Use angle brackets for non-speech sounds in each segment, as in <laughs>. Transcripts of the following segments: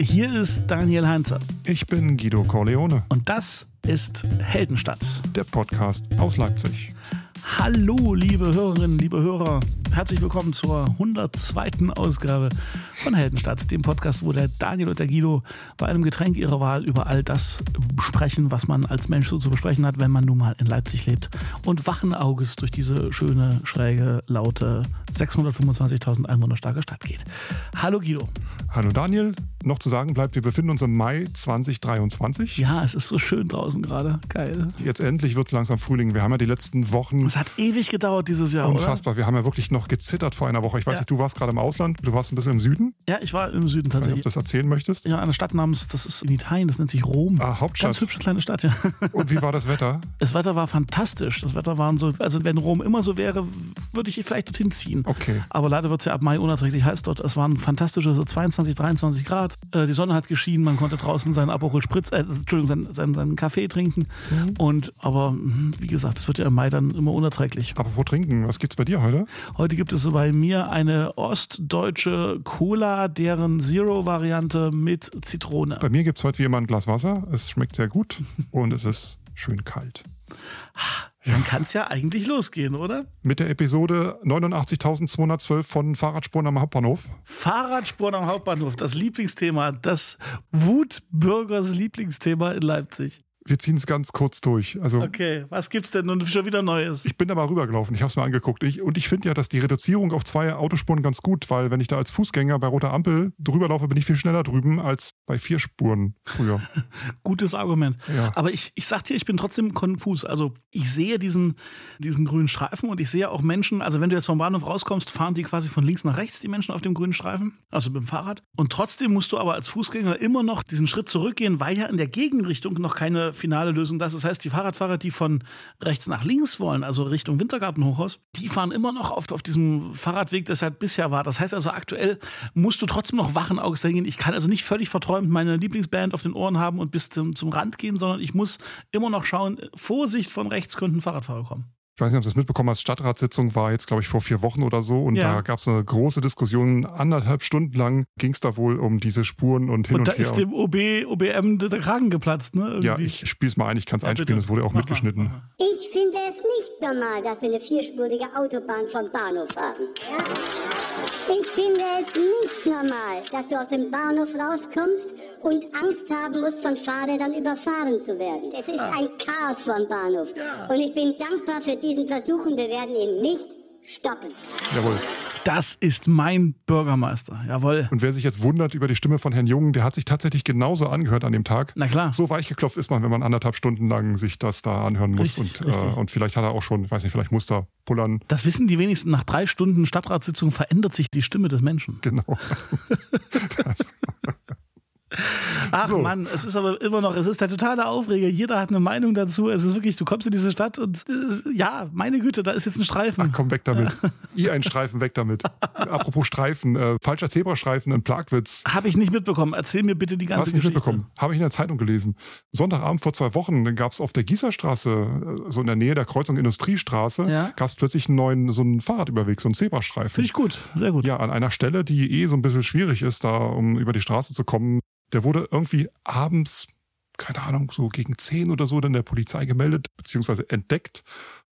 Hier ist Daniel Heinzer. Ich bin Guido Corleone. Und das ist Heldenstadt. Der Podcast aus Leipzig. Hallo, liebe Hörerinnen, liebe Hörer. Herzlich willkommen zur 102. Ausgabe von Heldenstadt, dem Podcast, wo der Daniel und der Guido bei einem Getränk ihrer Wahl über all das sprechen, was man als Mensch so zu besprechen hat, wenn man nun mal in Leipzig lebt und wachen Auges durch diese schöne, schräge, laute, 625.000 Einwohner starke Stadt geht. Hallo Guido. Hallo Daniel. Noch zu sagen bleibt, wir befinden uns im Mai 2023. Ja, es ist so schön draußen gerade. Geil. Jetzt endlich wird es langsam Frühling. Wir haben ja die letzten Wochen. Es hat ewig gedauert dieses Jahr. Unfassbar. Oder? Wir haben ja wirklich noch gezittert vor einer Woche. Ich weiß Ja. nicht, du warst gerade im Ausland. Du warst ein bisschen im Süden. Ja, ich war im Süden Ich weiß nicht, ob tatsächlich. du das erzählen möchtest. Ja, eine Stadt namens, das ist in Italien, das nennt sich Rom. Ah, Hauptstadt. Ganz hübsche kleine Stadt, ja. Und wie war das Wetter? Das Wetter war fantastisch. Das Wetter waren so, also wenn Rom immer so wäre, würde ich vielleicht dorthin ziehen. Okay. Aber leider wird es ja ab Mai unerträglich heiß dort. Es waren fantastische so 22, 23 Grad. Äh, die Sonne hat geschienen, man konnte draußen seinen Aperol Spritz, äh, Entschuldigung, seinen, seinen, seinen Kaffee trinken. Mhm. Und aber hm, wie gesagt, es wird ja im Mai dann immer unerträglich. Apropos trinken, was gibt's bei dir heute? Heute gibt es bei mir eine ostdeutsche Cola, deren Zero-Variante mit Zitrone. Bei mir gibt's heute wie immer ein Glas Wasser. Es schmeckt sehr gut <laughs> und es ist schön kalt. Dann kann es ja eigentlich losgehen, oder? Mit der Episode 89.212 von Fahrradspuren am Hauptbahnhof. Fahrradspuren am Hauptbahnhof, das Lieblingsthema, das Wutbürgers Lieblingsthema in Leipzig. Wir ziehen es ganz kurz durch. Also Okay, was gibt's denn nun schon wieder Neues? Ich bin da mal rübergelaufen, ich habe es mir angeguckt. Ich, und ich finde ja, dass die Reduzierung auf zwei Autospuren ganz gut, weil wenn ich da als Fußgänger bei roter Ampel drüber laufe, bin ich viel schneller drüben als bei vier Spuren früher. <laughs> Gutes Argument. Ja. Aber ich, ich sag dir, ich bin trotzdem konfus. Also ich sehe diesen, diesen grünen Streifen und ich sehe auch Menschen, also wenn du jetzt vom Bahnhof rauskommst, fahren die quasi von links nach rechts, die Menschen auf dem grünen Streifen, also mit dem Fahrrad. Und trotzdem musst du aber als Fußgänger immer noch diesen Schritt zurückgehen, weil ja in der Gegenrichtung noch keine finale Lösung da ist. Das heißt, die Fahrradfahrer, die von rechts nach links wollen, also Richtung Wintergartenhochhaus, die fahren immer noch auf, auf diesem Fahrradweg, das halt bisher war. Das heißt also, aktuell musst du trotzdem noch wachen Auges dahin gehen. Ich kann also nicht völlig verträumt meine Lieblingsband auf den Ohren haben und bis zum, zum Rand gehen, sondern ich muss immer noch schauen, Vorsicht, von rechts könnten Fahrradfahrer kommen. Ich weiß nicht, ob du das mitbekommen hast. Stadtratssitzung war jetzt, glaube ich, vor vier Wochen oder so. Und Ja. da gab es eine große Diskussion. Anderthalb Stunden lang ging es da wohl um diese Spuren und hin Und und, da her. ist dem OB, OBM der Kragen geplatzt, ne? ja, Irgendwie. ich spiele es mal ein. Ich kann es Ja, einspielen. bitte. Es wurde auch Mach mitgeschnitten. mal. Ich finde es nicht normal, dass wir eine vierspurige Autobahn vom Bahnhof haben. Ich finde es nicht normal, dass du aus dem Bahnhof rauskommst und Angst haben musst, von Fahrrädern überfahren zu werden. Es ist ein Chaos vom Bahnhof. Und ich bin dankbar für diesen Versuch und wir werden ihn nicht stoppen. Jawohl. Das ist mein Bürgermeister. Jawohl. Und wer sich jetzt wundert über die Stimme von Herrn Jung, der hat sich tatsächlich genauso angehört an dem Tag. Na klar. So weichgeklopft ist man, wenn man anderthalb Stunden lang sich das da anhören muss. Richtig, und, äh, richtig. und vielleicht hat er auch schon, ich weiß nicht, vielleicht muss er pullern. Das wissen die wenigsten. Nach drei Stunden Stadtratssitzung verändert sich die Stimme des Menschen. Genau. <laughs> Ach So. Mann, es ist aber immer noch, es ist der totale Aufreger. Jeder hat eine Meinung dazu. Es ist wirklich, du kommst in diese Stadt und es, ja, meine Güte, da ist jetzt ein Streifen. komm weg damit. <laughs> I ein Streifen, weg damit. Apropos Streifen, äh, falscher Zebrastreifen, ein Plagwitz. Habe ich nicht mitbekommen. Erzähl mir bitte die ganze Hast du nicht Geschichte. mitbekommen? Habe ich in der Zeitung gelesen. Sonntagabend vor zwei Wochen gab es auf der Gießerstraße, äh, so in der Nähe der Kreuzung Industriestraße, Ja. gab es plötzlich einen neuen, so einen Fahrradüberweg, so einen Zebrastreifen. Finde ich gut, sehr gut. Ja, an einer Stelle, die eh so ein bisschen schwierig ist, da um über die Straße zu kommen. Der wurde irgendwie abends, keine Ahnung, so gegen 10 oder so dann der Polizei gemeldet, beziehungsweise entdeckt.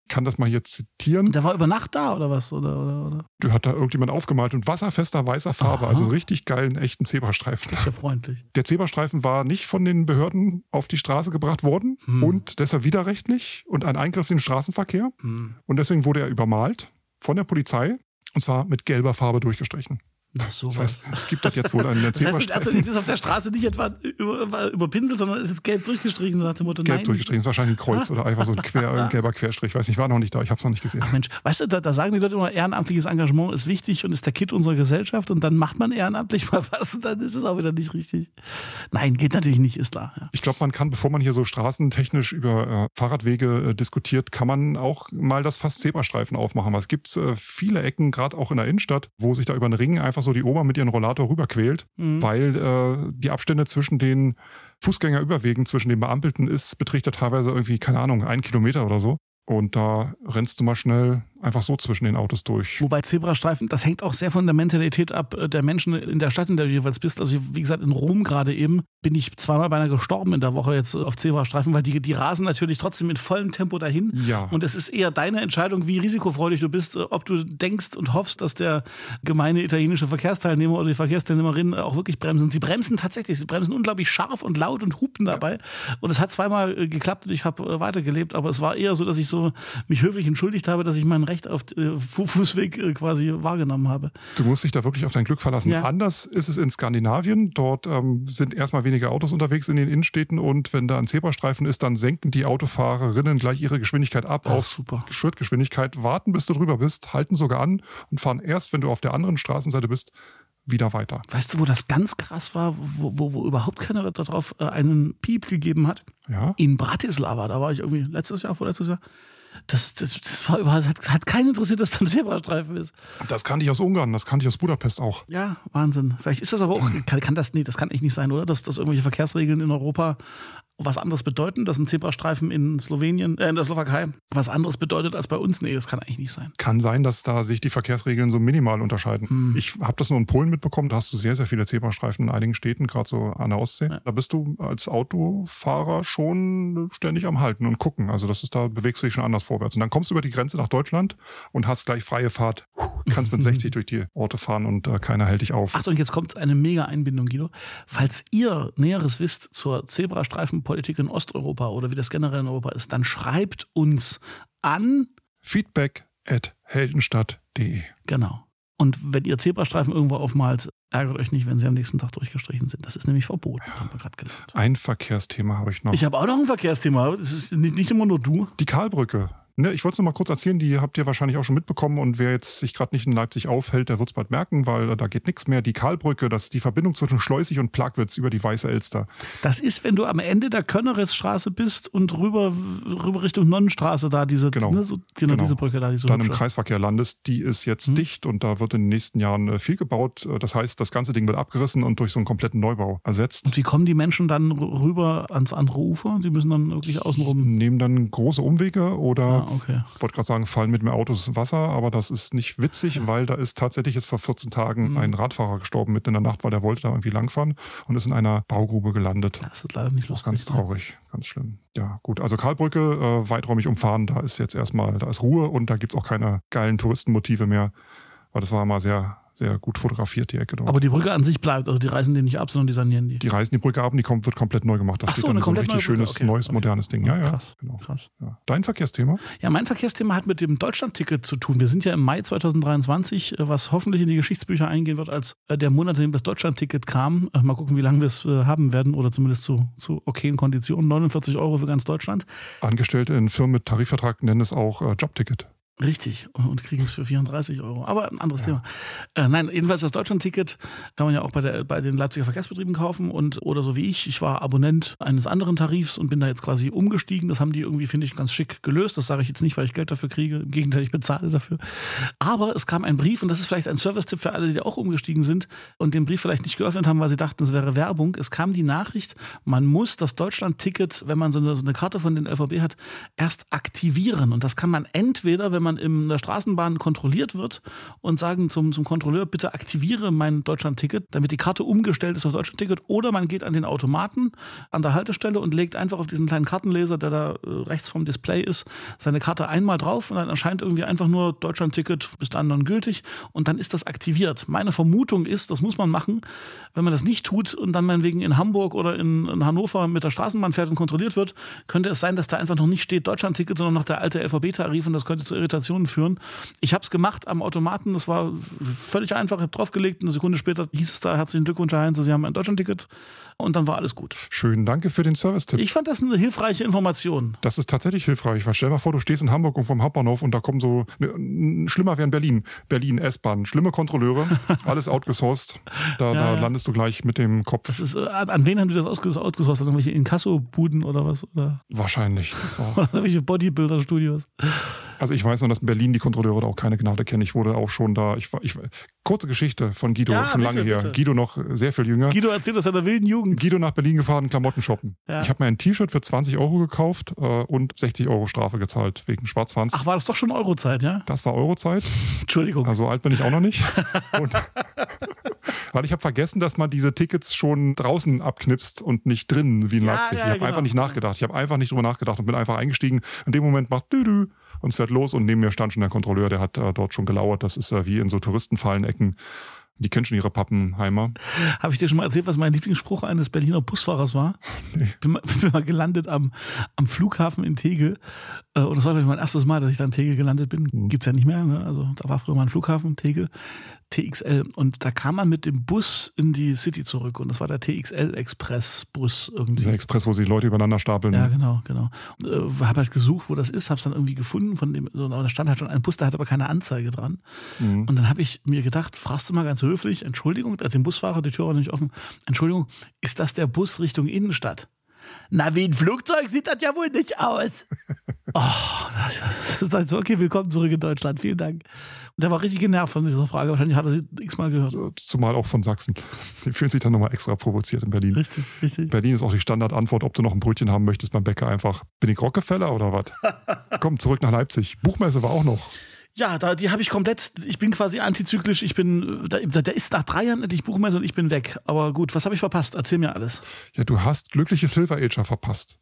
Ich kann das mal hier zitieren. Der war über Nacht da oder was? Oder, oder, oder? Du hat da irgendjemand aufgemalt und wasserfester weißer Farbe, Aha. also einen richtig geilen, echten Zebrastreifen. Ist ja freundlich. Der Zebrastreifen war nicht von den Behörden auf die Straße gebracht worden Hm. und deshalb widerrechtlich und ein Eingriff in den Straßenverkehr. Hm. Und deswegen wurde er übermalt von der Polizei und zwar mit gelber Farbe durchgestrichen. Na, sowas. Das heißt, es gibt dort jetzt wohl einen <laughs> das heißt, also, Zebrastreifen. jetzt ist auf der Straße nicht etwa über, überpinselt, sondern ist jetzt gelb durchgestrichen, so nach dem Motto, Gelb nein. durchgestrichen, ist wahrscheinlich ein Kreuz oder einfach so ein, quer, <laughs> ein gelber Querstrich. Weiß nicht, war noch nicht da, ich habe es noch nicht gesehen. Ach Mensch, weißt du, da, da sagen die Leute immer, ehrenamtliches Engagement ist wichtig und ist der Kit unserer Gesellschaft und dann macht man ehrenamtlich <laughs> mal was und dann ist es auch wieder nicht richtig. Nein, geht natürlich nicht, ist klar. Ja. Ich glaube, man kann, bevor man hier so straßentechnisch über äh, Fahrradwege äh, diskutiert, kann man auch mal das Fass Zebrastreifen aufmachen. Es gibt äh, viele Ecken, gerade auch in der Innenstadt, wo sich da über den Ring einfach so die Oma mit ihren Rollator rüberquält, Mhm. weil äh, die Abstände zwischen den Fußgängerüberwegen, zwischen den Beampelten ist, beträgt ja teilweise irgendwie, keine Ahnung, einen Kilometer oder so. Und da rennst du mal schnell einfach so zwischen den Autos durch. Wobei Zebrastreifen, das hängt auch sehr von der Mentalität ab äh, der Menschen in der Stadt, in der du jeweils bist. Also wie gesagt, in Rom gerade eben bin ich zweimal beinahe gestorben in der Woche jetzt auf Zebrastreifen, weil die, die rasen natürlich trotzdem mit vollem Tempo dahin. Ja. Und es ist eher deine Entscheidung, wie risikofreudig du bist, äh, ob du denkst und hoffst, dass der gemeine italienische Verkehrsteilnehmer oder die Verkehrsteilnehmerin auch wirklich bremsen. Sie bremsen tatsächlich, sie bremsen unglaublich scharf und laut und hupen dabei. Und es hat zweimal äh, geklappt und ich habe weitergelebt, aber es war eher so, dass ich so mich höflich entschuldigt habe, dass ich mein Recht auf äh, Fußweg äh, quasi wahrgenommen habe. Du musst dich da wirklich auf dein Glück verlassen. Ja. Anders ist es in Skandinavien. Dort ähm, sind erstmal weniger Autos unterwegs in den Innenstädten und wenn da ein Zebrastreifen ist, dann senken die Autofahrerinnen gleich ihre Geschwindigkeit ab Ach, auf super. Schrittgeschwindigkeit, warten bis du drüber bist, halten sogar an und fahren erst, wenn du auf der anderen Straßenseite bist, wieder weiter. Weißt du, wo das ganz krass war, wo, wo, wo überhaupt keiner darauf äh, einen Piep gegeben hat? Ja. In Bratislava, da war ich irgendwie letztes Jahr, vorletztes Jahr. Das, das, das war überhaupt, hat, hat keinen interessiert, dass da ein Zebrastreifen ist. Das kannte ich aus Ungarn, das kannte ich aus Budapest auch. Ja, Wahnsinn. Vielleicht ist das aber auch, kann, kann das, nee, das kann echt nicht sein, oder? Dass, dass irgendwelche Verkehrsregeln in Europa was anderes bedeuten, dass ein Zebrastreifen in Slowenien, äh, in der Slowakei was anderes bedeutet als bei uns. Nee, das kann eigentlich nicht sein. Kann sein, dass da sich die Verkehrsregeln so minimal unterscheiden. Hm. Ich habe das nur in Polen mitbekommen, da hast du sehr, sehr viele Zebrastreifen in einigen Städten, gerade so an der Ostsee. Da bist du als Autofahrer schon ständig am Halten und gucken. Also das ist, da bewegst du dich schon anders vorwärts. Und dann kommst du über die Grenze nach Deutschland und hast gleich freie Fahrt. Kannst mit <laughs> 60 durch die Orte fahren und äh, keiner hält dich auf. Achtung, jetzt kommt eine mega Einbindung, Guido. Falls ihr Näheres wisst zur Zebrastreifenpolitik in Osteuropa oder wie das generell in Europa ist, dann schreibt uns an. Feedback at heldenstadt.de. Genau. Und wenn ihr Zebrastreifen irgendwo aufmalt, ärgert euch nicht, wenn sie am nächsten Tag durchgestrichen sind. Das ist nämlich verboten, haben wir gerade gelernt. Ein Verkehrsthema habe ich noch. Ich habe auch noch ein Verkehrsthema. Das ist nicht, nicht immer nur du. Die Karlbrücke. Ne, ich wollte es nur mal kurz erzählen, die habt ihr wahrscheinlich auch schon mitbekommen und wer jetzt sich gerade nicht in Leipzig aufhält, der wird es bald merken, weil äh, da geht nichts mehr. Die Karlbrücke, das ist die Verbindung zwischen Schleusig und Plagwitz über die Weiße Elster. Das ist, wenn du am Ende der Könneresstraße bist und rüber, rüber Richtung Nonnenstraße da, diese, Genau. ne, so, genau, Genau. diese Brücke da, die so Dann im. Kreisverkehr landest, die ist jetzt dicht und da wird in den nächsten Jahren äh, viel gebaut. Äh, Das heißt, das ganze Ding wird abgerissen und durch so einen kompletten Neubau ersetzt. Und wie kommen die Menschen dann rüber ans andere Ufer? Die müssen dann wirklich außenrum. Nehmen dann große Umwege oder Ah, okay. ich wollte gerade sagen, fallen mit mehr Autos ins Wasser, aber das ist nicht witzig, weil da ist tatsächlich jetzt vor 14 Tagen Mhm. ein Radfahrer gestorben mitten in der Nacht, weil der wollte da irgendwie langfahren und ist in einer Baugrube gelandet. Das ist leider nicht Auch lustig. ganz traurig, ganz schlimm. Ja, gut. Also Karlbrücke, äh, weiträumig umfahren, da ist jetzt erstmal, da ist Ruhe und da gibt's auch keine geilen Touristenmotive mehr, weil das war mal sehr, sehr gut fotografiert, die Ecke dort. Aber die Brücke an sich bleibt, also die reißen den nicht ab, sondern die sanieren die. die reißen die Brücke ab und die kommt, wird komplett neu gemacht. Das Ach so, steht dann so ein richtig schönes, okay. neues, Okay. modernes Ding. Ja, ja. Krass, Genau. krass. Ja. Dein Verkehrsthema? Ja, mein Verkehrsthema hat mit dem Deutschlandticket zu tun. Wir sind ja im Mai 2023, äh, was hoffentlich in die Geschichtsbücher eingehen wird, als äh, der Monat, in dem das Deutschlandticket kam. Äh, Mal gucken, wie lange wir es haben werden oder zumindest zu, zu okayen Konditionen. 49 Euro für ganz Deutschland. Angestellte in Firmen mit Tarifvertrag nennen es auch Jobticket. Richtig, und kriegen es für 34 Euro. Aber ein anderes Thema. Äh, nein, jedenfalls das Deutschlandticket kann man ja auch bei, der, bei den Leipziger Verkehrsbetrieben kaufen und oder so wie ich. Ich war Abonnent eines anderen Tarifs und bin da jetzt quasi umgestiegen. Das haben die irgendwie, finde ich, ganz schick gelöst. Das sage ich jetzt nicht, weil ich Geld dafür kriege. Im Gegenteil, ich bezahle dafür. Aber es kam ein Brief und das ist vielleicht ein Service-Tipp für alle, die auch umgestiegen sind und den Brief vielleicht nicht geöffnet haben, weil sie dachten, es wäre Werbung. Es kam die Nachricht, man muss das Deutschland-Ticket, wenn man so eine, so eine Karte von den LVB hat, erst aktivieren. Und das kann man entweder, wenn man in der Straßenbahn kontrolliert wird und sagen zum, zum Kontrolleur, bitte aktiviere mein Deutschland-Ticket, damit die Karte umgestellt ist auf Deutschland-Ticket. Oder man geht an den Automaten an der Haltestelle und legt einfach auf diesen kleinen Kartenleser, der da äh, rechts vom Display ist, seine Karte einmal drauf und dann erscheint irgendwie einfach nur Deutschland-Ticket bis dann dann gültig und dann ist das aktiviert. Meine Vermutung ist, das muss man machen, wenn man das nicht tut und dann meinetwegen in Hamburg oder in, in Hannover mit der Straßenbahn fährt und kontrolliert wird, könnte es sein, dass da einfach noch nicht steht Deutschland-Ticket, sondern noch der alte LVB-Tarif und das könnte zu Irritationen führen. Ich habe es gemacht am Automaten, das war völlig einfach, ich habe draufgelegt, eine Sekunde später hieß es da, herzlichen Glückwunsch, Herr Heinze, Sie haben ein Deutschland-Ticket und dann war alles gut. Schön, danke für den Service-Tipp. Ich fand das eine hilfreiche Information. Das ist tatsächlich hilfreich, weil stell dir mal vor, du stehst in Hamburg und vom Hauptbahnhof und da kommen so, ne, schlimmer wäre in Berlin, Berlin S-Bahn, schlimme Kontrolleure, <laughs> alles outgesourced, da, da ja. landest du gleich mit dem Kopf. Das ist, äh, an an wen haben die das outgesourced? An irgendwelche Inkasso-Buden oder was? Oder, Wahrscheinlich, das war oder <laughs> irgendwelche Bodybuilder-Studios? Also ich weiß noch, dass in Berlin die Kontrolleure da auch keine Gnade kennen. Ich wurde auch schon da, ich, ich, kurze Geschichte von Guido, Ja, schon lange bitte, her. bitte. Guido noch sehr viel jünger. Guido erzählt in der wilden Jugend. Guido nach Berlin gefahren, Klamotten shoppen. Ja. Ich habe mir ein T-Shirt für 20 Euro gekauft äh, und 60 Euro Strafe gezahlt wegen Schwarzfahrens. Ach, war das doch schon Eurozeit, ja? Das war Eurozeit. <laughs> Entschuldigung. Also alt bin ich auch noch nicht. <laughs> Und, <laughs> weil ich habe vergessen, dass man diese Tickets schon draußen abknipst und nicht drinnen wie in Ja, Leipzig. ich habe genau. einfach nicht nachgedacht. Ich habe einfach nicht drüber nachgedacht und bin einfach eingestiegen. In dem Moment macht Düdü und es fährt los und neben mir stand schon der Kontrolleur, der hat äh, dort schon gelauert. Das ist äh, wie in so Touristenfallenecken. Die kennen schon ihre Pappenheimer. Habe ich dir schon mal erzählt, was mein Lieblingsspruch eines Berliner Busfahrers war? Ich bin mal, <laughs> bin mal gelandet am, am Flughafen in Tegel. Äh, Und das war, glaube ich, mein erstes Mal, dass ich da in Tegel gelandet bin. Mhm. Gibt's ja nicht mehr. Ne? Also da war früher mal ein Flughafen, Tegel, TXL. Und da kam man mit dem Bus in die City zurück. Und das war der TXL-Express-Bus irgendwie. Dieser Express, wo sich Leute übereinander stapeln. Ja, genau, genau. Äh, habe halt gesucht, wo das ist, habe es dann irgendwie gefunden. Von dem, so, aber da stand halt schon ein Bus, der hat aber keine Anzeige dran. Mhm. Und dann habe ich mir gedacht, fragst du mal ganz höflich, Entschuldigung, also den Busfahrer, die Tür war nicht offen, Entschuldigung, ist das der Bus Richtung Innenstadt? Na, wie ein Flugzeug sieht das ja wohl nicht aus. <laughs> oh, das ist halt so, okay, willkommen zurück in Deutschland, vielen Dank. Der war richtig genervt von dieser Frage, wahrscheinlich hat er sie x-mal gehört. Zumal auch von Sachsen. Die fühlen sich dann nochmal extra provoziert in Berlin. Richtig, richtig. Berlin ist auch die Standardantwort, ob du noch ein Brötchen haben möchtest beim Bäcker einfach. Bin ich Rockefeller oder was? <laughs> Komm, zurück nach Leipzig. Buchmesse war auch noch. Ja, da, die habe ich komplett, ich bin quasi antizyklisch, ich bin, da, da ist nach drei Jahren endlich Buchmesse und ich bin weg. Aber gut, was habe ich verpasst? Erzähl mir alles. Ja, du hast glückliche Silver Ager verpasst.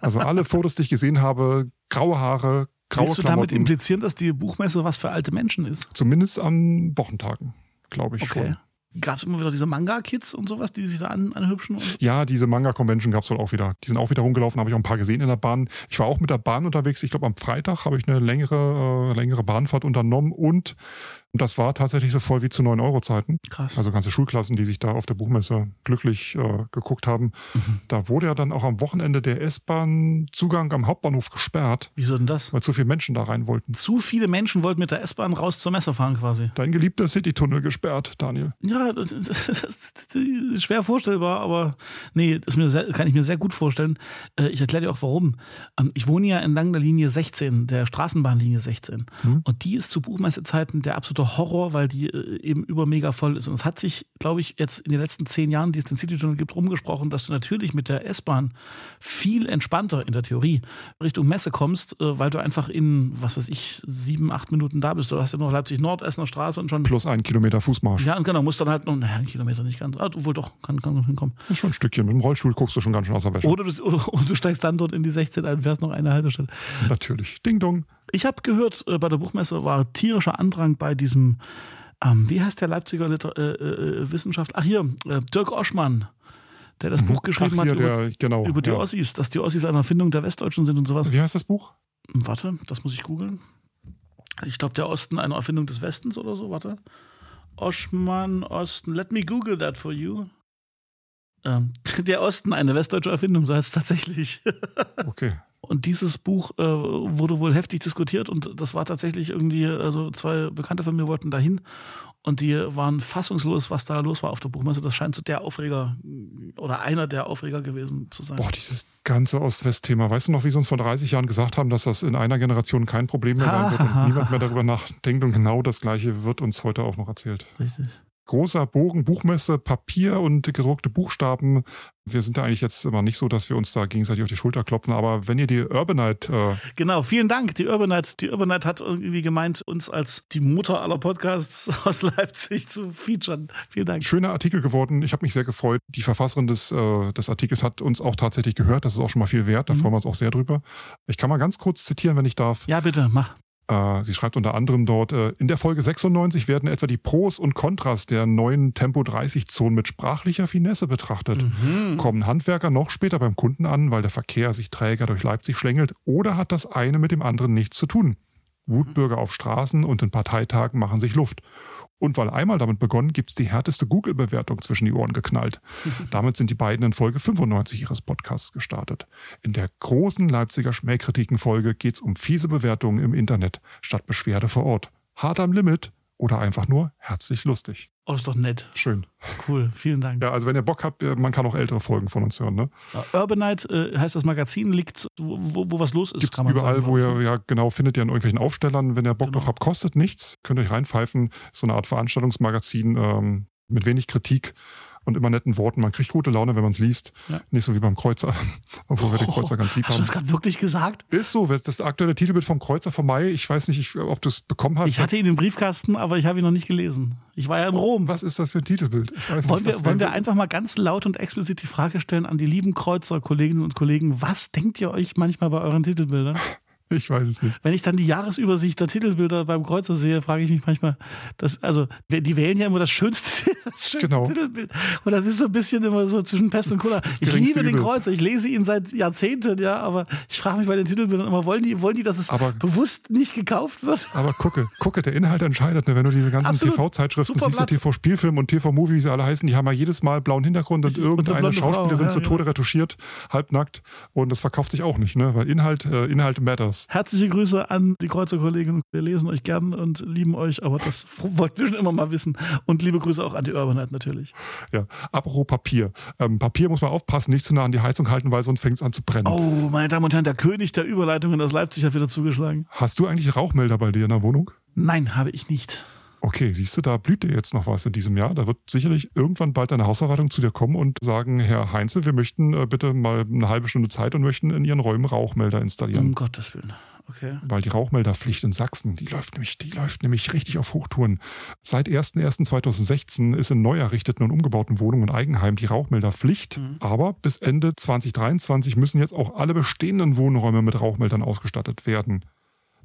Also alle <laughs> Fotos, die ich gesehen habe, graue Haare, graue Willst du damit implizieren, dass die Buchmesse was für alte Menschen ist? Zumindest an Wochentagen, glaube ich schon. Gab es immer wieder diese Manga-Kids und sowas, die sich da an, anhübschen? Ja, diese Manga-Convention gab es wohl auch wieder. Die sind auch wieder rumgelaufen, habe ich auch ein paar gesehen in der Bahn. Ich war auch mit der Bahn unterwegs. Ich glaube, am Freitag habe ich eine längere, äh, längere Bahnfahrt unternommen und das war tatsächlich so voll wie zu 9-Euro-Zeiten. Krass. Also ganze Schulklassen, die sich da auf der Buchmesse glücklich äh, geguckt haben. Mhm. Da wurde ja dann auch am Wochenende der S-Bahn-Zugang am Hauptbahnhof gesperrt, Wieso denn das? weil zu viele Menschen da rein wollten. Zu viele Menschen wollten mit der S-Bahn raus zur Messe fahren quasi. Dein geliebter City-Tunnel gesperrt, Daniel. Ja, das, <laughs> das, das ist schwer vorstellbar, aber nee, das sehr, kann ich mir sehr gut vorstellen. Äh, Ich erkläre dir auch warum. Ähm, Ich wohne ja entlang der Linie 16, der Straßenbahnlinie 16. Und die ist zu Buchmessezeiten der absolute Horror, weil die äh, eben über mega voll ist. Und es hat sich, glaube ich, jetzt in den letzten zehn Jahren, die es den Citytunnel gibt, rumgesprochen, dass du natürlich mit der S-Bahn viel entspannter in der Theorie Richtung Messe kommst, äh, weil du einfach in, was weiß ich, sieben, acht Minuten da bist. Du hast ja noch Leipzig Nord, Essener Straße und schon Plus ein Kilometer Fußmarsch. ja, und genau, muss dann halt noch, naja, einen Kilometer nicht ganz, ah, wohl doch, kann, kann noch hinkommen. Das ist schon ein Stückchen. Mit dem Rollstuhl guckst du schon ganz schön aus der Wäsche. Oder du, oder, <laughs> oder du steigst dann dort in die 16 ein und fährst noch eine Haltestelle. Natürlich. Ding dong. Ich habe gehört, äh, bei der Buchmesse war tierischer Andrang bei diesem, ähm, wie heißt der Leipziger Liter äh, äh, Wissenschaft? Ach hier, äh, Dirk Oschmann, der das Buch geschrieben Mhm. Ach, hier, hat über, der, genau. über die ja. Ossis, dass die Ossis eine Erfindung der Westdeutschen sind und sowas. Wie heißt das Buch? Warte, das muss ich googeln. Ich glaube, der Osten eine Erfindung des Westens oder so. Warte. Oschmann, Osten. Let me google that for you. Ähm, <laughs> der Osten, eine westdeutsche Erfindung, so heißt es tatsächlich. <laughs> Okay. Und dieses Buch äh, wurde wohl heftig diskutiert und das war tatsächlich irgendwie, also zwei Bekannte von mir wollten dahin und die waren fassungslos, was da los war auf der Buchmesse. Das scheint so der Aufreger oder einer der Aufreger gewesen zu sein. Boah, dieses ganze Ost-West-Thema. Weißt du noch, wie sie uns vor 30 Jahren gesagt haben, dass das in einer Generation kein Problem mehr sein wird und <laughs> niemand mehr darüber nachdenkt und genau das Gleiche wird uns heute auch noch erzählt. Richtig. Großer Bogen, Buchmesse, Papier und gedruckte Buchstaben. Wir sind da eigentlich jetzt immer nicht so, dass wir uns da gegenseitig auf die Schulter klopfen, aber wenn ihr die Urbanite äh, Genau, vielen Dank. Die Urbanite, die Urbanite hat irgendwie gemeint, uns als die Mutter aller Podcasts <laughs> aus Leipzig zu featuren. Vielen Dank. schöner Artikel geworden. Ich habe mich sehr gefreut. Die Verfasserin des, äh, des Artikels hat uns auch tatsächlich gehört. Das ist auch schon mal viel wert. Da Mhm. freuen wir uns auch sehr drüber. Ich kann mal ganz kurz zitieren, wenn ich darf. Ja, bitte, mach. Äh, sie schreibt unter anderem dort, äh, in der Folge 96 werden etwa die Pros und Kontras der neuen Tempo 30 Zonen mit sprachlicher Finesse betrachtet. Mhm. Kommen Handwerker noch später beim Kunden an, weil der Verkehr sich träger durch Leipzig schlängelt oder hat das eine mit dem anderen nichts zu tun? Wutbürger auf Straßen und in Parteitagen machen sich Luft. Und weil einmal damit begonnen, gibt's die härteste Google-Bewertung zwischen die Ohren geknallt. <laughs> Damit sind die beiden in Folge 95 ihres Podcasts gestartet. In der großen Leipziger Schmähkritiken-Folge geht's um fiese Bewertungen im Internet statt Beschwerde vor Ort. Hart am Limit oder einfach nur herzlich lustig. Oh, das ist doch nett. Schön. Cool, vielen Dank. Ja, also wenn ihr Bock habt, äh, man kann auch ältere Folgen von uns hören. Ne? Urbanite äh, heißt das Magazin, liegt, wo, wo, wo was los ist. Gibt's kann man überall, sagen, wo glaub ihr, ja genau, findet ihr in irgendwelchen Aufstellern. Wenn ihr Bock Genau. drauf habt, kostet nichts. Könnt ihr euch reinpfeifen. So eine Art Veranstaltungsmagazin ähm, mit wenig Kritik und immer netten Worten. Man kriegt gute Laune, wenn man es liest. Ja. Nicht so wie beim Kreuzer, <laughs> obwohl wir den. Kreuzer ganz lieb Hast du haben. das gerade wirklich gesagt? Ist so, das aktuelle Titelbild vom Kreuzer vom Mai. Ich weiß nicht, ich, ob du es bekommen hast. Ich hatte ihn im Briefkasten, aber ich habe ihn noch nicht gelesen. Ich war ja in Rom. was ist das für ein Titelbild? Wollen nicht, wir, wollen wir einfach mal ganz laut und explizit die Frage stellen an die lieben Kreuzer-Kolleginnen und Kollegen, was denkt ihr euch manchmal bei euren Titelbildern? Ich weiß es nicht. Wenn ich dann die Jahresübersicht der Titelbilder beim Kreuzer sehe, frage ich mich manchmal, das, also, die wählen ja immer das schönste, <laughs> das schönste Genau. Titelbild. Und das ist so ein bisschen immer so zwischen Pest und Cola. Ich liebe den. Kreuzer, ich lese ihn seit Jahrzehnten, ja, aber ich frage mich bei den Titelbildern immer, wollen die, wollen die, dass es Aber- bewusst nicht gekauft wird? Aber gucke, gucke, der Inhalt entscheidet. Ne? Wenn du diese ganzen. TV-Zeitschriften siehst. TV-Spielfilm und TV-Movie, wie sie alle heißen, die haben ja jedes Mal blauen Hintergrund und. Und eine irgendeine Frau, Schauspielerin ja, zu ja. Tode retuschiert, halbnackt. Und das verkauft sich auch nicht, ne? weil Inhalt, äh, Inhalt matters. Herzliche Grüße an die Kreuzer-Kollegen. Wir lesen euch gern und lieben euch, aber das <laughs> wollten wir schon immer mal wissen. Und liebe Grüße auch an die Urbanite natürlich. Ja. Apropos Papier. Ähm, Papier muss man aufpassen, nicht zu nah an die Heizung halten, weil sonst fängt es an zu brennen. Oh, meine Damen und Herren, der König der Überleitungen aus Leipzig hat wieder zugeschlagen. Hast du eigentlich Rauchmelder bei dir in der Wohnung? Nein, habe ich nicht. Okay, siehst du, da blüht dir jetzt noch was in diesem Jahr. Da wird sicherlich irgendwann bald eine Hausverwaltung zu dir kommen und sagen, Herr Heinze, wir möchten äh, bitte mal eine halbe Stunde Zeit und möchten in Ihren Räumen Rauchmelder installieren. Um Gottes Willen. Okay. Weil die Rauchmelderpflicht in Sachsen, die läuft nämlich, die läuft nämlich richtig auf Hochtouren. Seit 01.01.2016 ist in neu errichteten und umgebauten Wohnungen und Eigenheimen die Rauchmelderpflicht. Aber bis Ende 2023 müssen jetzt auch alle bestehenden Wohnräume mit Rauchmeldern ausgestattet werden.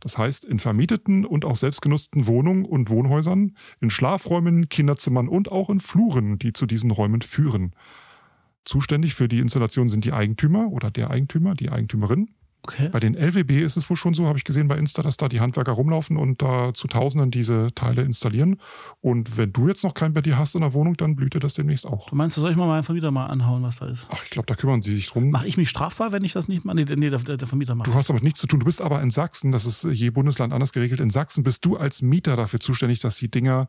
Das heißt, in vermieteten und auch selbstgenutzten Wohnungen und Wohnhäusern, in Schlafräumen, Kinderzimmern und auch in Fluren, die zu diesen Räumen führen. Zuständig für die Installation sind die Eigentümer oder der Eigentümer, die Eigentümerin. Okay. Bei den LWB ist es wohl schon so, habe ich gesehen bei Insta, dass da die Handwerker rumlaufen und da zu Tausenden diese Teile installieren. Und wenn du jetzt noch keinen bei dir hast in der Wohnung, dann blüht dir das demnächst auch. Du meinst, du soll ich mal meinen Vermieter mal anhauen, was da ist? Ach, ich glaube, da kümmern sie sich drum. Mache ich mich strafbar, wenn ich das nicht mache? Nee, nee der, der der Vermieter macht Du hast damit nichts zu tun. Du bist aber in Sachsen, das ist je Bundesland anders geregelt. In Sachsen bist du als Mieter dafür zuständig, dass die Dinger,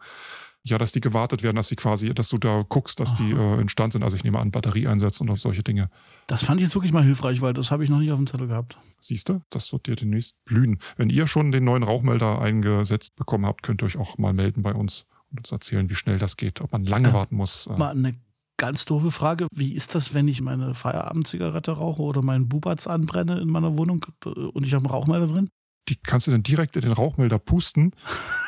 ja, dass die gewartet werden, dass sie quasi, dass du da guckst, dass die äh, in Stand sind. Also ich nehme an, Batterie einsetzen und solche Dinge. Das fand ich jetzt wirklich mal hilfreich, weil das habe ich noch nicht auf dem Zettel gehabt. Siehst du, das wird dir demnächst blühen. Wenn ihr schon den neuen Rauchmelder eingesetzt bekommen habt, könnt ihr euch auch mal melden bei uns und uns erzählen, wie schnell das geht, ob man lange Ja. warten muss. Äh, Mal eine ganz doofe Frage. Wie ist das, wenn ich meine Feierabendzigarette rauche oder meinen Bubatz anbrenne in meiner Wohnung äh, und ich habe einen Rauchmelder drin? Die kannst du dann direkt in den Rauchmelder pusten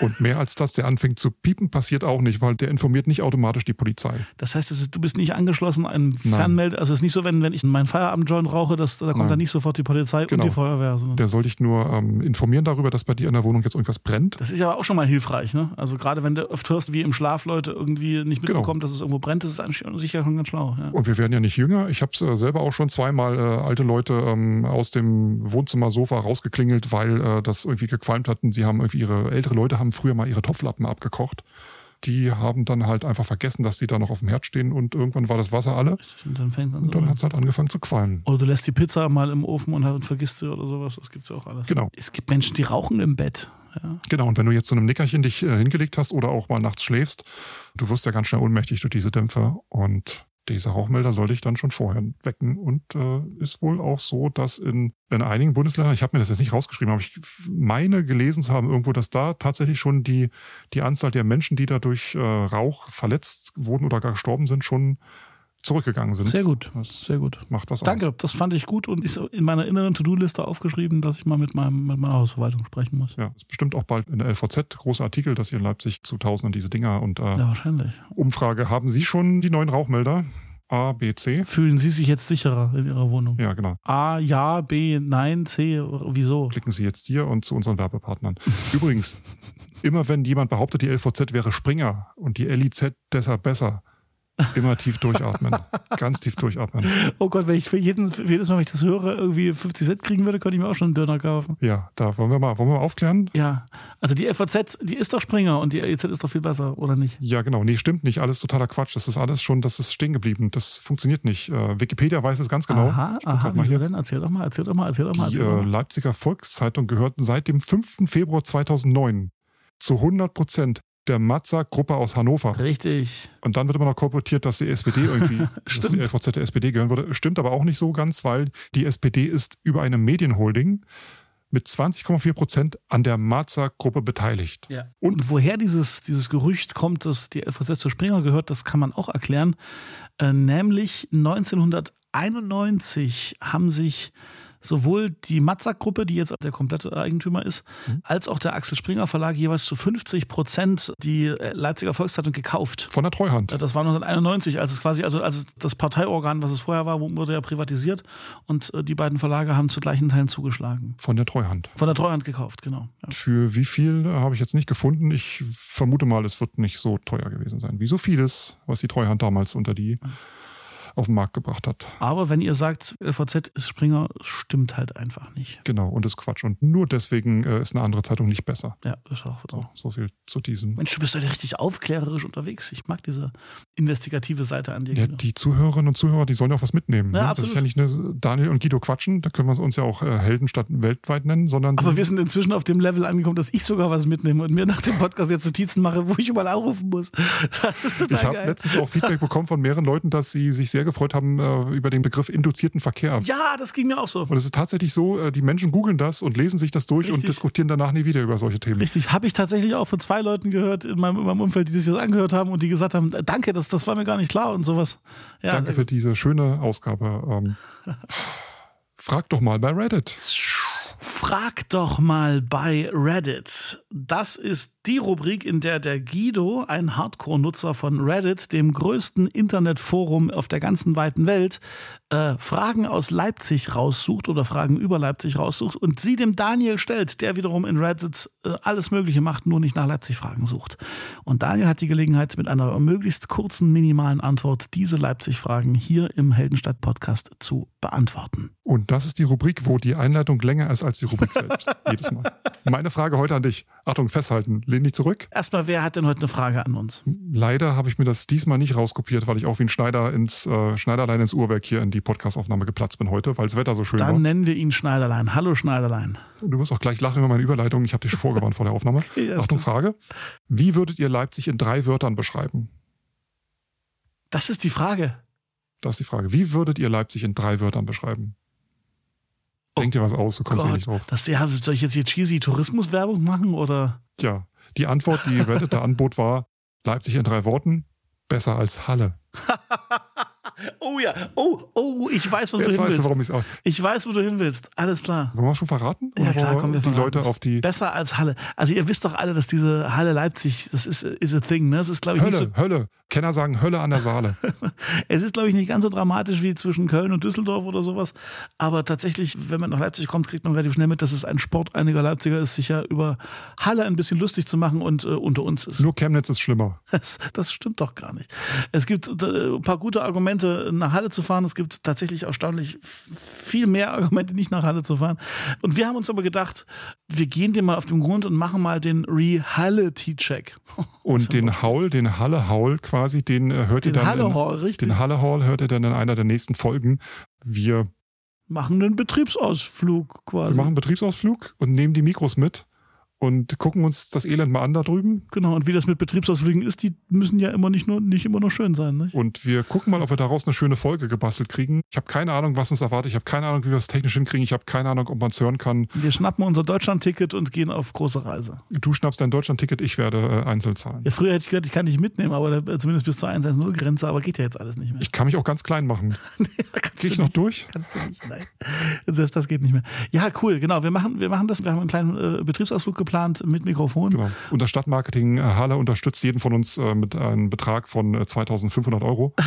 und mehr als das, der anfängt zu piepen, passiert auch nicht, weil der informiert nicht automatisch die Polizei. Das heißt, es ist, du bist nicht angeschlossen an. Fernmelder. Also es ist nicht so, wenn, wenn ich meinen Feierabendjoint rauche, dass, da kommt Nein. dann nicht sofort die Polizei Genau. und die Feuerwehr. Sondern Der soll dich nur ähm, informieren darüber, dass bei dir in der Wohnung jetzt irgendwas brennt. das ist ja auch schon mal hilfreich. Ne? Also gerade wenn du oft hörst, wie im Schlaf Leute irgendwie nicht Genau. mitbekommen, dass es irgendwo brennt, das ist sicher schon ganz schlau. Ja. Und wir werden ja nicht jünger. Ich habe es äh, selber auch schon zweimal äh, alte Leute ähm, aus dem Wohnzimmersofa rausgeklingelt, weil äh, das irgendwie gequalmt hat. Und sie haben irgendwie ihre ältere Leute haben früher mal ihre Topflappen abgekocht. Die haben dann halt einfach vergessen, dass die da noch auf dem Herd stehen und irgendwann war das Wasser alle Und dann fängt an so dann an. hat es halt angefangen zu qualmen. Oder du lässt die Pizza mal im Ofen und, und vergisst sie oder sowas. Das gibt's ja auch alles. Genau. Es gibt Menschen, die rauchen im Bett. Ja. Genau, und wenn du jetzt zu einem Nickerchen dich äh, hingelegt hast oder auch mal nachts schläfst, du wirst ja ganz schnell ohnmächtig durch diese Dämpfe und dieser Rauchmelder soll dich dann schon vorher wecken. Und äh, ist wohl auch so, dass in, in einigen Bundesländern, ich habe mir das jetzt nicht rausgeschrieben, aber ich meine gelesen zu haben irgendwo, dass da tatsächlich schon die, die Anzahl der Menschen, die da durch äh, Rauch verletzt wurden oder gar gestorben sind, schon zurückgegangen sind. Sehr gut. Das Sehr gut. macht was Danke, aus. das fand ich gut und ist in meiner inneren To-Do-Liste aufgeschrieben, dass ich mal mit, meinem, mit meiner Hausverwaltung sprechen muss. Ja, ist bestimmt auch bald in der LVZ großer Artikel, dass ihr in Leipzig zu Tausenden diese Dinger und äh, Ja, wahrscheinlich. Umfrage. Haben Sie schon die neuen Rauchmelder? A, B, C? Fühlen Sie sich jetzt sicherer in Ihrer Wohnung? Ja, genau. A, ja, B, nein, C, wieso? Klicken Sie jetzt hier und zu unseren Werbepartnern. Übrigens, immer wenn jemand behauptet, die LVZ wäre Springer und die LIZ deshalb besser, immer tief durchatmen. Ganz tief durchatmen. Oh Gott, wenn ich für, jeden, für jedes Mal, wenn ich das höre, irgendwie 50 Cent kriegen würde, könnte ich mir auch schon einen Döner kaufen. Ja, da wollen wir mal, wollen wir mal aufklären? Ja, also die FAZ, die ist doch Springer und die LEZ ist doch viel besser, oder nicht? Ja, genau. Nee, stimmt nicht. Alles totaler Quatsch. Das ist alles schon, das ist stehen geblieben. Das funktioniert nicht. Äh, Wikipedia weiß es ganz genau. Aha, aha, wieso hier. denn? Erzähl doch mal, erzähl doch mal, erzähl doch mal. Die Erzähl doch äh, mal. Leipziger Volkszeitung gehört seit dem 5. Februar 2009 zu 100 Prozent der Matzak-Gruppe aus Hannover. Richtig. Und dann wird immer noch kolportiert, dass die SPD irgendwie, <laughs> dass die LVZ der SPD gehören würde. Stimmt aber auch nicht so ganz, weil die SPD ist über eine Medienholding mit 20,4 Prozent an der Marzak-Gruppe beteiligt. Ja. Und woher dieses, dieses Gerücht kommt, dass die LVZ zu Springer gehört, das kann man auch erklären. Äh, nämlich 1991 haben sich sowohl die Matzak-Gruppe, die jetzt der komplette Eigentümer ist, mhm. als auch der Axel Springer Verlag jeweils zu 50 Prozent die äh, Leipziger Volkszeitung gekauft. Von der Treuhand. Das war 1991, als es quasi, also als das Parteiorgan, was es vorher war, wurde ja privatisiert und äh, die beiden Verlage haben zu gleichen Teilen zugeschlagen. Von der Treuhand. Von der Treuhand gekauft, genau. Ja. Für wie viel äh, habe ich jetzt nicht gefunden. Ich vermute mal, es wird nicht so teuer gewesen sein. Wie so vieles, was die Treuhand damals unter die auf den Markt gebracht hat. Aber wenn ihr sagt, LVZ ist Springer, stimmt halt einfach nicht. Genau, und ist Quatsch. Und nur deswegen äh, ist eine andere Zeitung nicht besser. Ja, das ist auch so. So viel zu diesem. Mensch, du bist heute richtig aufklärerisch unterwegs. Ich mag diese investigative Seite an dir. Ja, die Zuhörerinnen und Zuhörer, die sollen ja auch was mitnehmen. Ja, ne? Das ist ja nicht eine Daniel und Guido quatschen, da können wir uns ja auch äh, Helden statt weltweit nennen, sondern. Aber wir sind inzwischen auf dem Level angekommen, dass ich sogar was mitnehme und mir nach dem Podcast jetzt Notizen mache, wo ich überall anrufen muss. <laughs> Das ist total Ich habe letztens auch Feedback bekommen von mehreren Leuten, dass sie sich sehr gefreut haben, äh, über den Begriff induzierten Verkehr. Ja, das ging mir auch so. Und es ist tatsächlich so, äh, die Menschen googeln das und lesen sich das durch Richtig. und diskutieren danach nie wieder über solche Themen. Richtig, habe ich tatsächlich auch von zwei Leuten gehört in meinem, in meinem Umfeld, die das jetzt angehört haben und die gesagt haben, danke, das, das war mir gar nicht klar und sowas. Ja, danke für diese schöne Ausgabe. Ähm, <laughs> frag doch mal bei Reddit. Frag doch mal bei Reddit. Das ist die Rubrik, in der der Guido, ein Hardcore-Nutzer von Reddit, dem größten Internetforum auf der ganzen weiten Welt, äh, Fragen aus Leipzig raussucht oder Fragen über Leipzig raussucht und sie dem Daniel stellt, der wiederum in Reddit äh, alles Mögliche macht, nur nicht nach Leipzig-Fragen sucht. Und Daniel hat die Gelegenheit, mit einer möglichst kurzen, minimalen Antwort diese Leipzig-Fragen hier im Heldenstadt-Podcast zu beantworten. Und das ist die Rubrik, wo die Einleitung länger ist als die Rubrik selbst. <laughs> Jedes Mal. Meine Frage heute an dich. Achtung, festhalten. Lehn dich zurück. Erstmal, wer hat denn heute eine Frage an uns? Leider habe ich mir das diesmal nicht rauskopiert, weil ich auch wie ein Schneider ins äh, Schneiderlein ins Uhrwerk hier in die Podcastaufnahme geplatzt bin heute, weil das Wetter so schön Dann war. Dann nennen wir ihn Schneiderlein. Hallo Schneiderlein. Und du wirst auch gleich lachen über meine Überleitung. Ich habe dich schon vorgewarnt vor der Aufnahme. <laughs> Okay, Achtung. Frage. Wie würdet ihr Leipzig in drei Wörtern beschreiben? Das ist die Frage. Das ist die Frage. Wie würdet ihr Leipzig in drei Wörtern beschreiben? Denk dir was aus, du kommst ja nicht drauf. Das, ja, soll ich jetzt hier cheesy Tourismuswerbung machen oder? Tja, die Antwort, die <laughs> Reddit da anbot, war Leipzig in drei Worten, besser als Halle. <laughs> Oh ja, oh, oh, ich weiß, wo Jetzt du hin willst. Du, warum auch ich weiß, wo du hin willst. Alles klar. Wollen wir schon verraten? Ja, klar, kommen wir die Leute auf die. Besser als Halle. Also ihr wisst doch alle, dass diese Halle Leipzig, das ist, ist a thing, ne? Das ist, glaube ich, Hölle, nicht so. Hölle. Kenner sagen Hölle an der Saale. <laughs> es ist, glaube ich, nicht ganz so dramatisch wie zwischen Köln und Düsseldorf oder sowas. Aber tatsächlich, wenn man nach Leipzig kommt, kriegt man relativ schnell mit, dass es ein Sport einiger Leipziger ist, sich ja über Halle ein bisschen lustig zu machen und äh, unter uns ist. Nur Chemnitz ist schlimmer. <laughs> Das, das stimmt doch gar nicht. Es gibt äh, ein paar gute Argumente, nach Halle zu fahren. Es gibt tatsächlich erstaunlich viel mehr Argumente, nicht nach Halle zu fahren. Und wir haben uns aber gedacht, wir gehen dem mal auf den Grund und machen mal den Reality-Check. <laughs> Und den Haul, den Halle-Haul quasi, den äh, hört den ihr dann. Halle Hall, richtig. Den Halle Hall hört ihr dann in einer der nächsten Folgen. Wir machen einen Betriebsausflug quasi. Wir machen einen Betriebsausflug und nehmen die Mikros mit und gucken uns das Elend mal an da drüben. Genau, und wie das mit Betriebsausflügen ist, die müssen ja immer nicht nur nicht immer nur schön sein. Nicht? Und wir gucken mal, ob wir daraus eine schöne Folge gebastelt kriegen. Ich habe keine Ahnung, was uns erwartet. Ich habe keine Ahnung, wie wir das technisch hinkriegen. Ich habe keine Ahnung, ob man es hören kann. Wir schnappen unser Deutschland-Ticket und gehen auf große Reise. Du schnappst dein Deutschland-Ticket, ich werde äh, einzeln zahlen. Ja, früher hätte ich gesagt, ich kann nicht mitnehmen, aber äh, zumindest bis zur 110-Grenze, aber geht ja jetzt alles nicht mehr. Ich kann mich auch ganz klein machen. <laughs> nee, Gehe ich noch nicht. durch? Kannst du nicht, nein. Selbst das geht nicht mehr. Ja, cool, genau. Wir machen, wir machen das. Wir haben einen kleinen äh, Betriebsausflug geplant mit Mikrofon. Genau. Und das Stadtmarketing äh, Halle unterstützt jeden von uns äh, mit einem Betrag von 2500 äh, Euro. <laughs>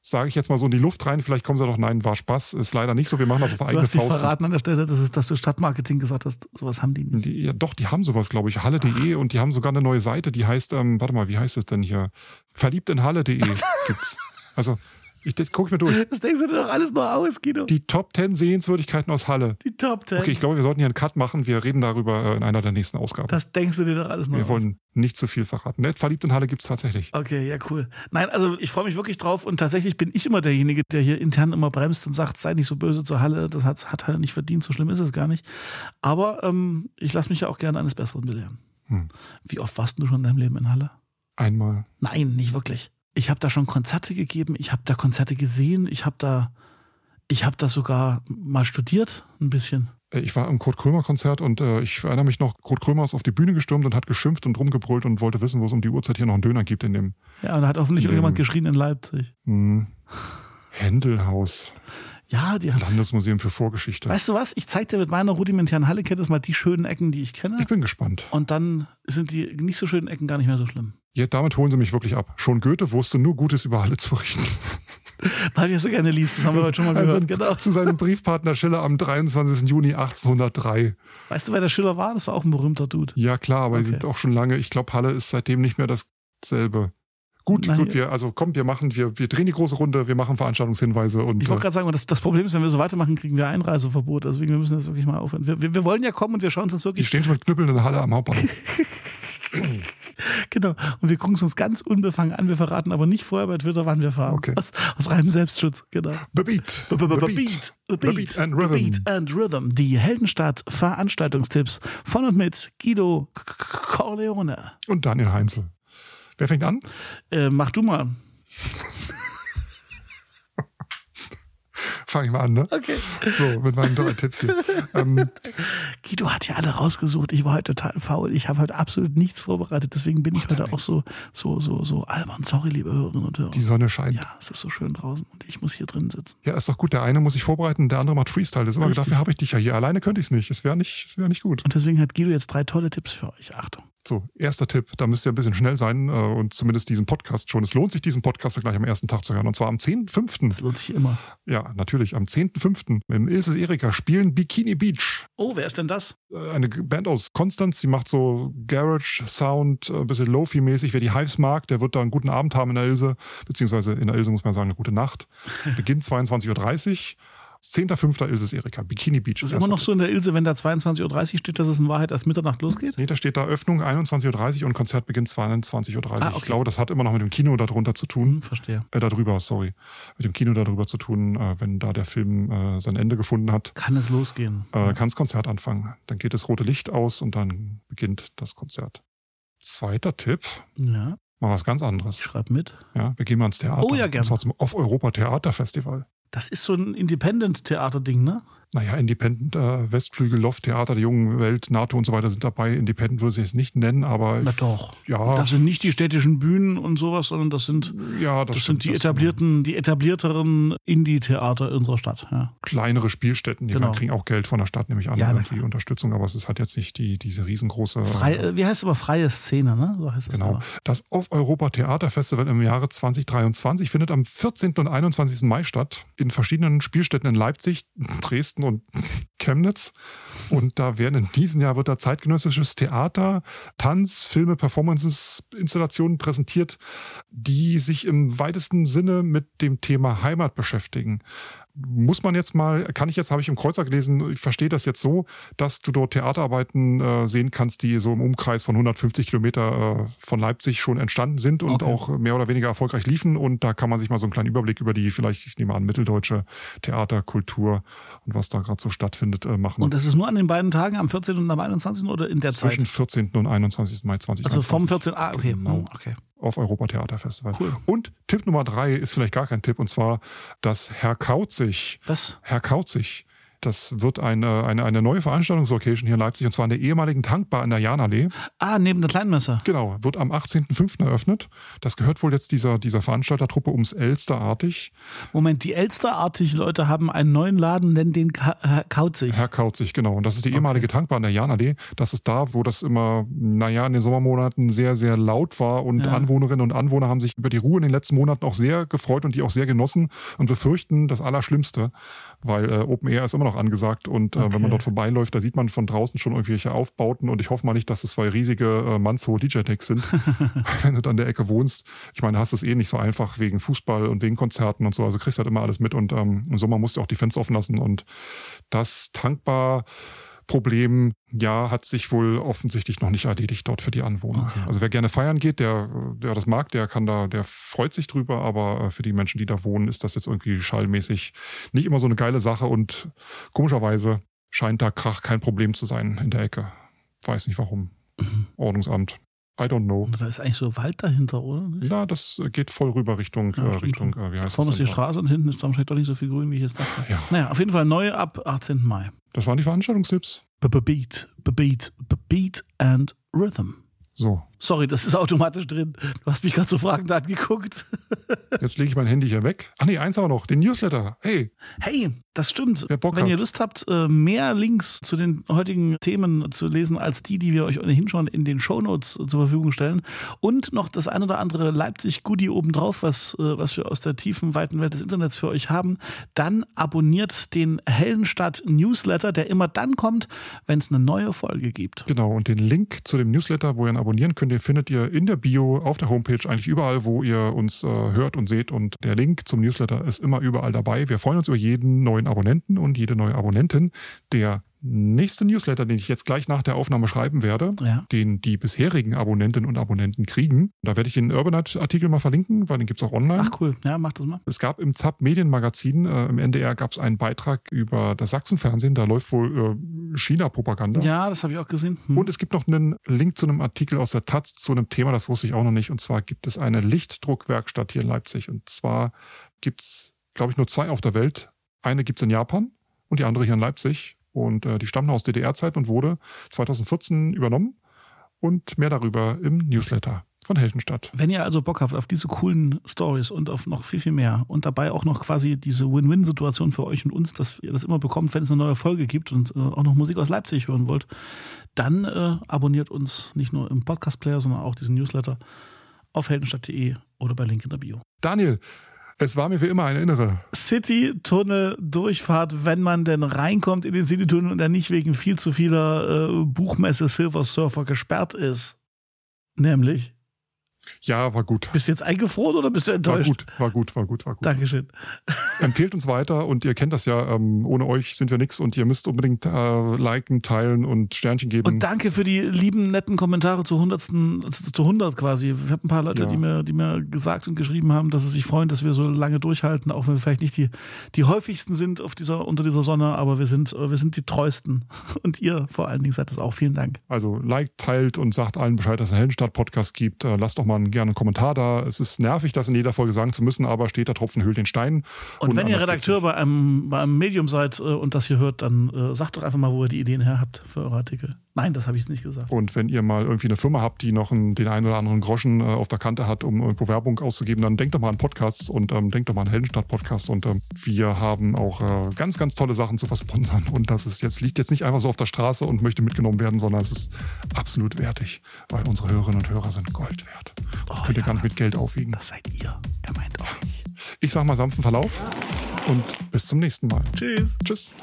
Sage ich jetzt mal so in die Luft rein, vielleicht kommen sie doch, nein, war Spaß, ist leider nicht so, wir machen das auf eigene Faust. Du hast dich verraten an der Stelle, dass, es, dass du Stadtmarketing gesagt hast, sowas haben die nicht. Die, ja, doch, die haben sowas, glaube ich, halle.de und die haben sogar eine neue Seite, die heißt, ähm, warte mal, wie heißt es denn hier? Verliebt in Halle.de <laughs> gibt's. Also ich, das gucke ich mir durch. Das denkst du dir doch alles noch aus, Guido. Die Top 10 Sehenswürdigkeiten aus Halle. Die Top 10. Okay, ich glaube, wir sollten hier einen Cut machen. Wir reden darüber äh, in einer der nächsten Ausgaben. Das denkst du dir doch alles noch Wir aus. wollen nicht zu viel verraten. Net verliebt in Halle gibt es tatsächlich. Okay, ja, cool. Nein, also ich freue mich wirklich drauf und tatsächlich bin ich immer derjenige, der hier intern immer bremst und sagt, sei nicht so böse zur Halle. Das hat, hat Halle nicht verdient. So schlimm ist es gar nicht. Aber ähm, ich lasse mich ja auch gerne eines Besseren belehren. Hm. Wie oft warst du schon in deinem Leben in Halle? Einmal. Nein, nicht wirklich. Ich habe da schon Konzerte gegeben, ich habe da Konzerte gesehen, ich habe da, ich habe da sogar mal studiert, ein bisschen. Äh, Ich war im Kurt Krömer-Konzert und äh, ich erinnere mich noch, Kurt Krömer ist auf die Bühne gestürmt und hat geschimpft und rumgebrüllt und wollte wissen, wo es um die Uhrzeit hier noch einen Döner gibt in dem Ja, und da hat hoffentlich irgendjemand geschrien in Leipzig. hm, Händelhaus, Ja, die haben. Landesmuseum für Vorgeschichte. Weißt du was? Ich zeig dir mit meiner rudimentären Halle-Kenntnis mal die schönen Ecken, die ich kenne. Ich bin gespannt. Und dann sind die nicht so schönen Ecken gar nicht mehr so schlimm. Ja, damit holen sie mich wirklich ab. Schon Goethe wusste nur Gutes über Halle zu berichten. <laughs> Weil er so gerne liest, das haben wir heute schon mal Also gehört. Genau. Zu seinem Briefpartner Schiller am 23. Juni 1803. Weißt du, wer der Schiller war? Das war auch ein berühmter Dude. Ja, klar, aber die Okay. sind auch schon lange. Ich glaube, Halle ist seitdem nicht mehr dasselbe. Gut, Nein, gut, wir, also kommt, wir machen, wir, wir drehen die große Runde, wir machen Veranstaltungshinweise und Ich wollte äh, gerade sagen, das, das Problem ist, wenn wir so weitermachen, kriegen wir Einreiseverbot. Deswegen wir müssen das wirklich mal aufhören. Wir, wir, wir wollen ja kommen und wir schauen uns das die wirklich stehen schon mit Knüppeln in der Halle am Hauptbahnhof. <laughs> genau. Und wir gucken es uns ganz unbefangen an. Wir verraten aber nicht vorher bei Twitter, wann wir fahren. Okay. Aus, aus reinem Selbstschutz. Genau. Beat. Be- be- be- Beat. Beat, Beat and Rhythm. Beat and Rhythm. Die Heldenstadt Veranstaltungstipps von und mit Guido Corleone. Und Daniel Heinzel. Wer fängt an? Äh, mach du mal. <laughs> Fange ich mal an, ne? Okay. So, mit meinen drei Tipps hier. Ähm, <laughs> Guido hat ja alle rausgesucht. Ich war heute total faul. Ich habe heute absolut nichts vorbereitet. Deswegen bin ich heute auch so, so, so, so albern. Sorry, liebe Hörerinnen und Hörer. die Sonne scheint. Ja, es ist so schön draußen und ich muss hier drin sitzen. Ja, ist doch gut. Der eine muss sich vorbereiten, der andere macht Freestyle. Das ist immer, dafür habe ich dich ja hier. Alleine könnte ich es nicht. Es wäre nicht, es wäre nicht gut. Und deswegen hat Guido jetzt drei tolle Tipps für euch. Achtung. So, erster Tipp. Da müsst ihr ein bisschen schnell sein äh, und zumindest diesen Podcast schon. Es lohnt sich, diesen Podcast gleich am ersten Tag zu hören. Und zwar am 10.5. Das lohnt sich immer. Ja, natürlich. Am 10.5. im Ilses Erika spielen Bikini Beach. Oh, wer ist denn das? Äh, Eine Band aus Konstanz, die macht so Garage-Sound, äh, ein bisschen Lofi-mäßig. Wer die Hives mag, der wird da einen guten Abend haben in der Ilse. Beziehungsweise in der Ilse muss man sagen, eine gute Nacht. <laughs> Beginnt 22.30 Uhr. 10.5. Ilses Erika, Bikini Beach. Ist immer noch so in der Ilse, wenn da 22.30 Uhr steht, dass es in Wahrheit erst Mitternacht losgeht? Nee, da steht da Öffnung 21.30 Uhr und Konzert beginnt 22.30 Uhr. Ah, okay. Ich glaube, das hat immer noch mit dem Kino darunter zu tun. Hm, verstehe. Äh, darüber, sorry. Mit dem Kino darüber zu tun, äh, wenn da der Film äh, sein Ende gefunden hat. Kann es losgehen? Äh, kann das Konzert anfangen. Dann geht das rote Licht aus und dann beginnt das Konzert. Zweiter Tipp, Ja, mal was ganz ich anderes. schreibe mit. Ja, wir gehen mal ins Theater. Oh ja, gerne. Und zwar zum Off-Europa Theaterfestival. Das ist so ein Independent-Theater-Ding, ne? Naja, Independent, äh, Westflügel, Loft, Theater der jungen Welt, NATO und so weiter sind dabei. Independent würde ich es nicht nennen, aber Na doch. ja, Das sind nicht die städtischen Bühnen und sowas, sondern das sind, ja, das, das, sind die das- etablierten, die etablierteren Indie-Theater unserer Stadt. Ja. kleinere Spielstätten, die Genau. kriegen auch Geld von der Stadt, nehme ich an, Ja, irgendwie klar. Unterstützung, aber es ist halt jetzt nicht die, diese riesengroße. Frei, äh, wie heißt es aber freie Szene, ne? So heißt es Genau. aber. Das Off-Europa Theaterfestival im Jahre 2023 findet am 14. und 21. Mai statt. In verschiedenen Spielstätten in Leipzig, Dresden und <laughs> Chemnitz. Und da werden in diesem Jahr wird da zeitgenössisches Theater, Tanz, Filme, Performances, Installationen präsentiert, die sich im weitesten Sinne mit dem Thema Heimat beschäftigen muss man jetzt mal, kann ich jetzt, habe ich im Kreuzer gelesen, ich verstehe das jetzt so, dass du dort Theaterarbeiten äh, sehen kannst, die so im Umkreis von 150 Kilometer äh, von Leipzig schon entstanden sind und Okay. auch mehr oder weniger erfolgreich liefen. Und da kann man sich mal so einen kleinen Überblick über die vielleicht, ich nehme an, mitteldeutsche Theaterkultur und was da gerade so stattfindet, äh, machen. Und das ist nur an den beiden Tagen, am 14. und am 21. oder in der Zwischen Zeit? 14. und 21. Mai 2023. Also vom 14. Ah, okay. Genau. Hm, okay. Auf Europa Theaterfestival. Cool. Und Tipp Nummer drei ist vielleicht gar kein Tipp, und zwar das Herr Kauzig. Was? Herr Kauzig. Das wird eine, eine, eine neue Veranstaltungslocation hier in Leipzig, und zwar in der ehemaligen Tankbar in der Janallee. Ah, neben der Kleinmesser. Genau, wird am 18.05. eröffnet. Das gehört wohl jetzt dieser, dieser Veranstaltertruppe ums Elsterartig. Moment, die Elsterartig Leute haben einen neuen Laden, nennen den Ka äh, Kauzig. Herr Kauzig, genau. Und das ist die ehemalige Tankbar in der Janallee. Das ist da, wo das immer, naja, in den Sommermonaten sehr, sehr laut war und Ja. Anwohnerinnen und Anwohner haben sich über die Ruhe in den letzten Monaten auch sehr gefreut und die auch sehr genossen und befürchten das Allerschlimmste, weil äh, Open Air ist immer noch angesagt. Und äh, Okay. wenn man dort vorbeiläuft, da sieht man von draußen schon irgendwelche Aufbauten. Und ich hoffe mal nicht, dass es zwei riesige äh, mannshohe DJ-Decks sind, <laughs> weil wenn du dann an der Ecke wohnst, ich meine, hast es eh nicht so einfach wegen Fußball und wegen Konzerten und so, also kriegst halt immer alles mit und ähm, im Sommer musst du auch die Fenster offen lassen. Und das tankbar Problem, ja, hat sich wohl offensichtlich noch nicht erledigt dort für die Anwohner. Okay. Also wer gerne feiern geht, der, der das mag, der kann da, der freut sich drüber, aber äh, für die Menschen, die da wohnen, ist das jetzt irgendwie schallmäßig nicht immer so eine geile Sache und komischerweise scheint da Krach kein Problem zu sein in der Ecke. Weiß nicht warum. Ordnungsamt. I don't know. Da ist eigentlich so Wald dahinter, oder? Nicht? Ja, das geht voll rüber Richtung, Ja, äh, Richtung, äh, wie heißt Vorne ist die? Straße und hinten ist dann wahrscheinlich doch nicht so viel grün, wie ich jetzt dachte. Ja, Naja, auf jeden Fall neu ab 18. Mai. das waren die Veranstaltungstipps. Beat, Beat, Beat and Rhythm. So, Sorry, das ist automatisch drin. Du hast mich gerade so fragend angeguckt. <laughs> jetzt lege ich mein Handy hier weg. Ach nee, eins haben wir noch, den Newsletter. Hey, Hey, das stimmt. Wenn hat. ihr Lust habt, äh, mehr Links zu den heutigen Themen zu lesen, als die, die wir euch ohnehin schon in den Shownotes zur Verfügung stellen und noch das ein oder andere Leipzig-Goodie obendrauf, was, äh, was wir aus der tiefen, weiten Welt des Internets für euch haben, dann abonniert den Heldenstadt-Newsletter, der immer dann kommt, wenn es eine neue Folge gibt. genau. Und den Link zu dem Newsletter, wo ihr ihn abonnieren könnt, den findet ihr in der Bio auf der Homepage, eigentlich überall, wo ihr uns äh, hört und seht. Und der Link zum Newsletter ist immer überall dabei. Wir freuen uns über jeden neuen Abonnenten und jede neue Abonnentin. Der nächste Newsletter, den ich jetzt gleich nach der Aufnahme schreiben werde, Ja. den die bisherigen Abonnentinnen und Abonnenten kriegen. Da werde ich den Urbanite-Artikel mal verlinken, weil den gibt's auch online. Ach cool, ja, mach das mal. Es gab im ZAP Medienmagazin, äh, im NDR gab es einen Beitrag über das Sachsenfernsehen, da läuft wohl äh, China-Propaganda. Ja, das habe ich auch gesehen. Hm. Und es gibt noch einen Link zu einem Artikel aus der Taz zu einem Thema, das wusste ich auch noch nicht. Und zwar gibt es eine Lichtdruckwerkstatt hier in Leipzig. Und zwar gibt's, glaube ich, nur zwei auf der Welt. Eine gibt's in Japan und die andere hier in Leipzig. Und äh, die stammen aus DDR-Zeit und wurde 2014 übernommen. Und mehr darüber im Newsletter von Heldenstadt. Wenn ihr also Bock habt auf diese coolen Stories und auf noch viel, viel mehr und dabei auch noch quasi diese Win-Win-Situation für euch und uns, dass ihr das immer bekommt, wenn es eine neue Folge gibt und äh, auch noch Musik aus Leipzig hören wollt, dann äh, abonniert uns nicht nur im Podcast-Player, sondern auch diesen Newsletter auf heldenstadt.de oder bei Link in der Bio. Daniel, es war mir wie immer eine innere. City-Tunnel-Durchfahrt, wenn man denn reinkommt in den City-Tunnel und er nicht wegen viel zu vieler äh, Buchmesse Silver Surfer gesperrt ist. Nämlich, Ja, war gut. bist du jetzt eingefroren oder bist du War enttäuscht? gut, war gut, war gut, war gut. Dankeschön. <laughs> Empfehlt uns weiter und ihr kennt das ja, ähm, ohne euch sind wir nix und ihr müsst unbedingt äh, liken, teilen und Sternchen geben. Und danke für die lieben, netten Kommentare zur 100. zu zu 100 quasi. Ich habe ein paar Leute, Ja. die, mir, die mir gesagt und geschrieben haben, dass sie sich freuen, dass wir so lange durchhalten, auch wenn wir vielleicht nicht die, die häufigsten sind auf dieser, unter dieser Sonne, aber wir sind, äh, wir sind die treuesten. <laughs> Und ihr vor allen Dingen seid das auch. Vielen Dank. Also liked, teilt und sagt allen Bescheid, dass es einen Heldenstadt-Podcast gibt. Äh, lasst doch mal einen, gerne einen Kommentar da. Es ist nervig, das in jeder Folge sagen zu müssen, aber steht der Tropfen höhlt den Stein. Und, wenn ihr Redakteur bei einem, bei einem Medium seid äh, und das hier hört, dann äh, sagt doch einfach mal, wo ihr die Ideen her habt für eure Artikel. Nein, das habe ich nicht gesagt. nicht. Und wenn ihr mal irgendwie eine Firma habt, die noch einen, den einen oder anderen Groschen äh, auf der Kante hat, um irgendwo Werbung auszugeben, dann denkt doch mal an Podcasts und ähm, denkt doch mal an Heldenstadt-Podcast. Und ähm, wir haben auch äh, ganz, ganz tolle Sachen zu versponsern. Und das ist jetzt, liegt jetzt nicht einfach so auf der Straße und möchte mitgenommen werden, sondern es ist absolut wertig, weil unsere Hörerinnen und Hörer sind Gold wert. Das Oh, könnt ihr ja. gar nicht mit Geld aufwiegen. Das seid ihr. Er meint euch. Ich sag mal sanften Verlauf und bis zum nächsten Mal. Tschüss. Tschüss.